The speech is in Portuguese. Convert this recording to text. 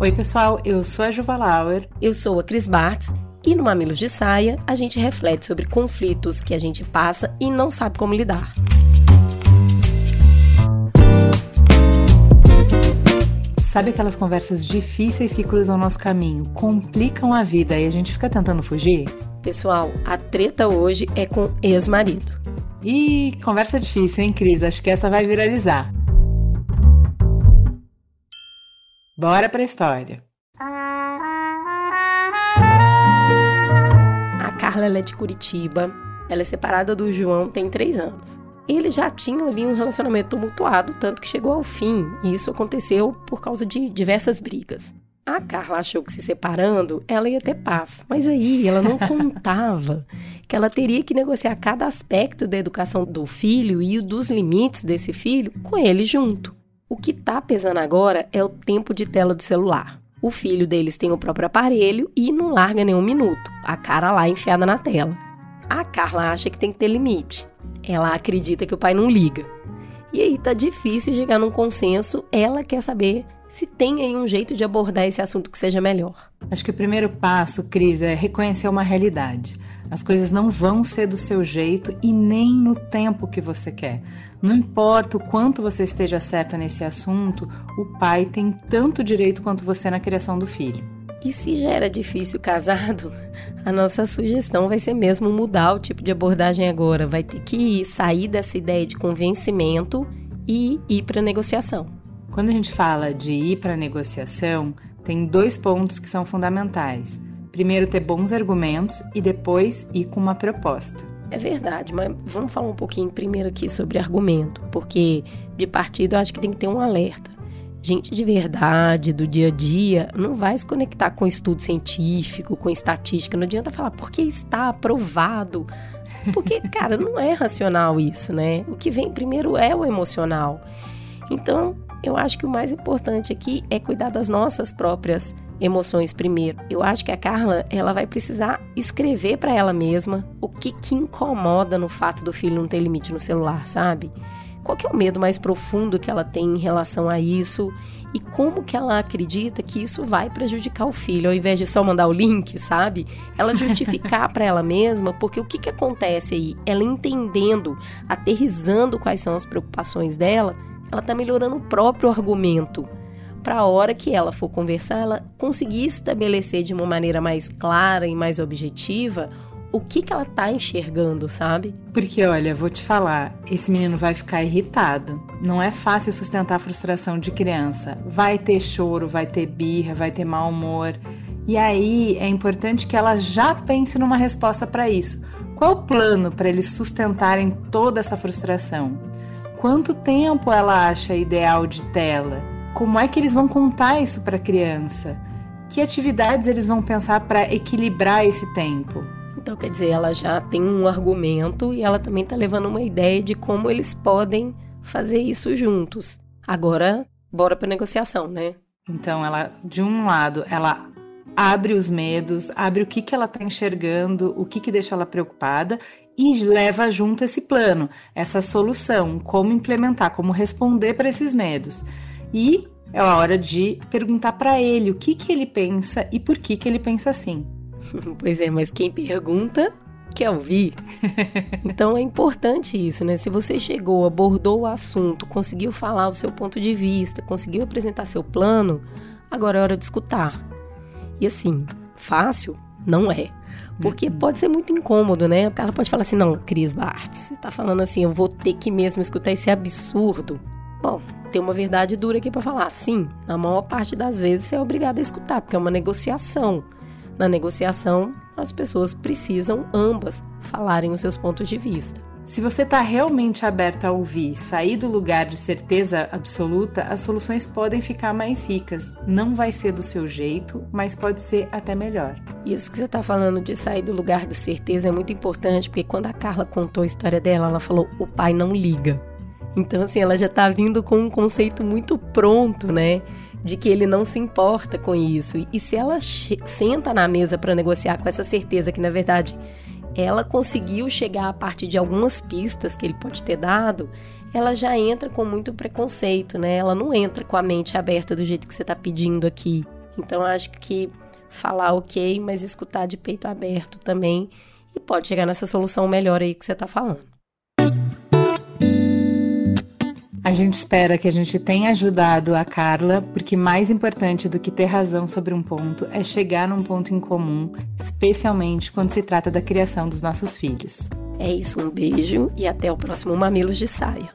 Oi, pessoal, eu sou a Juva Lauer. Eu sou a Cris Bartz e no Mamilos de Saia a gente reflete sobre conflitos que a gente passa e não sabe como lidar. Sabe aquelas conversas difíceis que cruzam nosso caminho, complicam a vida e a gente fica tentando fugir? Pessoal, a treta hoje é com ex-marido. Ih, conversa difícil, hein, Cris? Acho que essa vai viralizar. Bora pra história. A Carla é de Curitiba. Ela é separada do João tem três anos eles já tinham ali um relacionamento tumultuado, tanto que chegou ao fim, e isso aconteceu por causa de diversas brigas. A Carla achou que se separando, ela ia ter paz, mas aí ela não contava que ela teria que negociar cada aspecto da educação do filho e dos limites desse filho com ele junto. O que tá pesando agora é o tempo de tela do celular. O filho deles tem o próprio aparelho e não larga nenhum minuto, a cara lá enfiada na tela. A Carla acha que tem que ter limite. Ela acredita que o pai não liga. E aí tá difícil chegar num consenso. Ela quer saber se tem aí um jeito de abordar esse assunto que seja melhor. Acho que o primeiro passo, Cris, é reconhecer uma realidade. As coisas não vão ser do seu jeito e nem no tempo que você quer. Não importa o quanto você esteja certa nesse assunto, o pai tem tanto direito quanto você na criação do filho. E se já era difícil casado, a nossa sugestão vai ser mesmo mudar o tipo de abordagem agora. Vai ter que sair dessa ideia de convencimento e ir para negociação. Quando a gente fala de ir para negociação, tem dois pontos que são fundamentais. Primeiro, ter bons argumentos e depois ir com uma proposta. É verdade, mas vamos falar um pouquinho primeiro aqui sobre argumento, porque de partido eu acho que tem que ter um alerta gente de verdade, do dia a dia, não vai se conectar com estudo científico, com estatística. Não adianta falar porque está aprovado. Porque, cara, não é racional isso, né? O que vem primeiro é o emocional. Então, eu acho que o mais importante aqui é cuidar das nossas próprias emoções primeiro. Eu acho que a Carla, ela vai precisar escrever para ela mesma o que que incomoda no fato do filho não ter limite no celular, sabe? Qual que é o medo mais profundo que ela tem em relação a isso? E como que ela acredita que isso vai prejudicar o filho, ao invés de só mandar o link, sabe? Ela justificar para ela mesma, porque o que, que acontece aí? Ela entendendo, aterrizando quais são as preocupações dela, ela tá melhorando o próprio argumento. Para a hora que ela for conversar, ela conseguir estabelecer de uma maneira mais clara e mais objetiva o que, que ela tá enxergando, sabe? Porque, olha, vou te falar, esse menino vai ficar irritado. Não é fácil sustentar a frustração de criança. Vai ter choro, vai ter birra, vai ter mau humor. E aí é importante que ela já pense numa resposta para isso. Qual o plano para eles sustentarem toda essa frustração? Quanto tempo ela acha ideal de tela? Como é que eles vão contar isso para a criança? Que atividades eles vão pensar para equilibrar esse tempo? Então, quer dizer, ela já tem um argumento e ela também está levando uma ideia de como eles podem fazer isso juntos. Agora, bora para negociação, né? Então, ela, de um lado, ela abre os medos, abre o que, que ela está enxergando, o que, que deixa ela preocupada e leva junto esse plano, essa solução, como implementar, como responder para esses medos. E é a hora de perguntar para ele o que, que ele pensa e por que, que ele pensa assim. pois é, mas quem pergunta quer ouvir. então é importante isso, né? Se você chegou, abordou o assunto, conseguiu falar o seu ponto de vista, conseguiu apresentar seu plano, agora é hora de escutar. E assim, fácil não é. Porque pode ser muito incômodo, né? O cara pode falar assim: não, Cris Bartz, você tá falando assim, eu vou ter que mesmo escutar esse absurdo. Bom, tem uma verdade dura aqui para falar. Sim, na maior parte das vezes você é obrigado a escutar, porque é uma negociação. Na negociação, as pessoas precisam ambas falarem os seus pontos de vista. Se você está realmente aberta a ouvir, sair do lugar de certeza absoluta, as soluções podem ficar mais ricas. Não vai ser do seu jeito, mas pode ser até melhor. Isso que você está falando de sair do lugar de certeza é muito importante, porque quando a Carla contou a história dela, ela falou: o pai não liga. Então, assim, ela já está vindo com um conceito muito pronto, né? de que ele não se importa com isso. E se ela senta na mesa para negociar com essa certeza que, na verdade, ela conseguiu chegar a partir de algumas pistas que ele pode ter dado, ela já entra com muito preconceito, né? Ela não entra com a mente aberta do jeito que você está pedindo aqui. Então acho que falar ok, mas escutar de peito aberto também e pode chegar nessa solução melhor aí que você está falando. A gente espera que a gente tenha ajudado a Carla, porque mais importante do que ter razão sobre um ponto é chegar num ponto em comum, especialmente quando se trata da criação dos nossos filhos. É isso, um beijo e até o próximo Mamilos de Saia.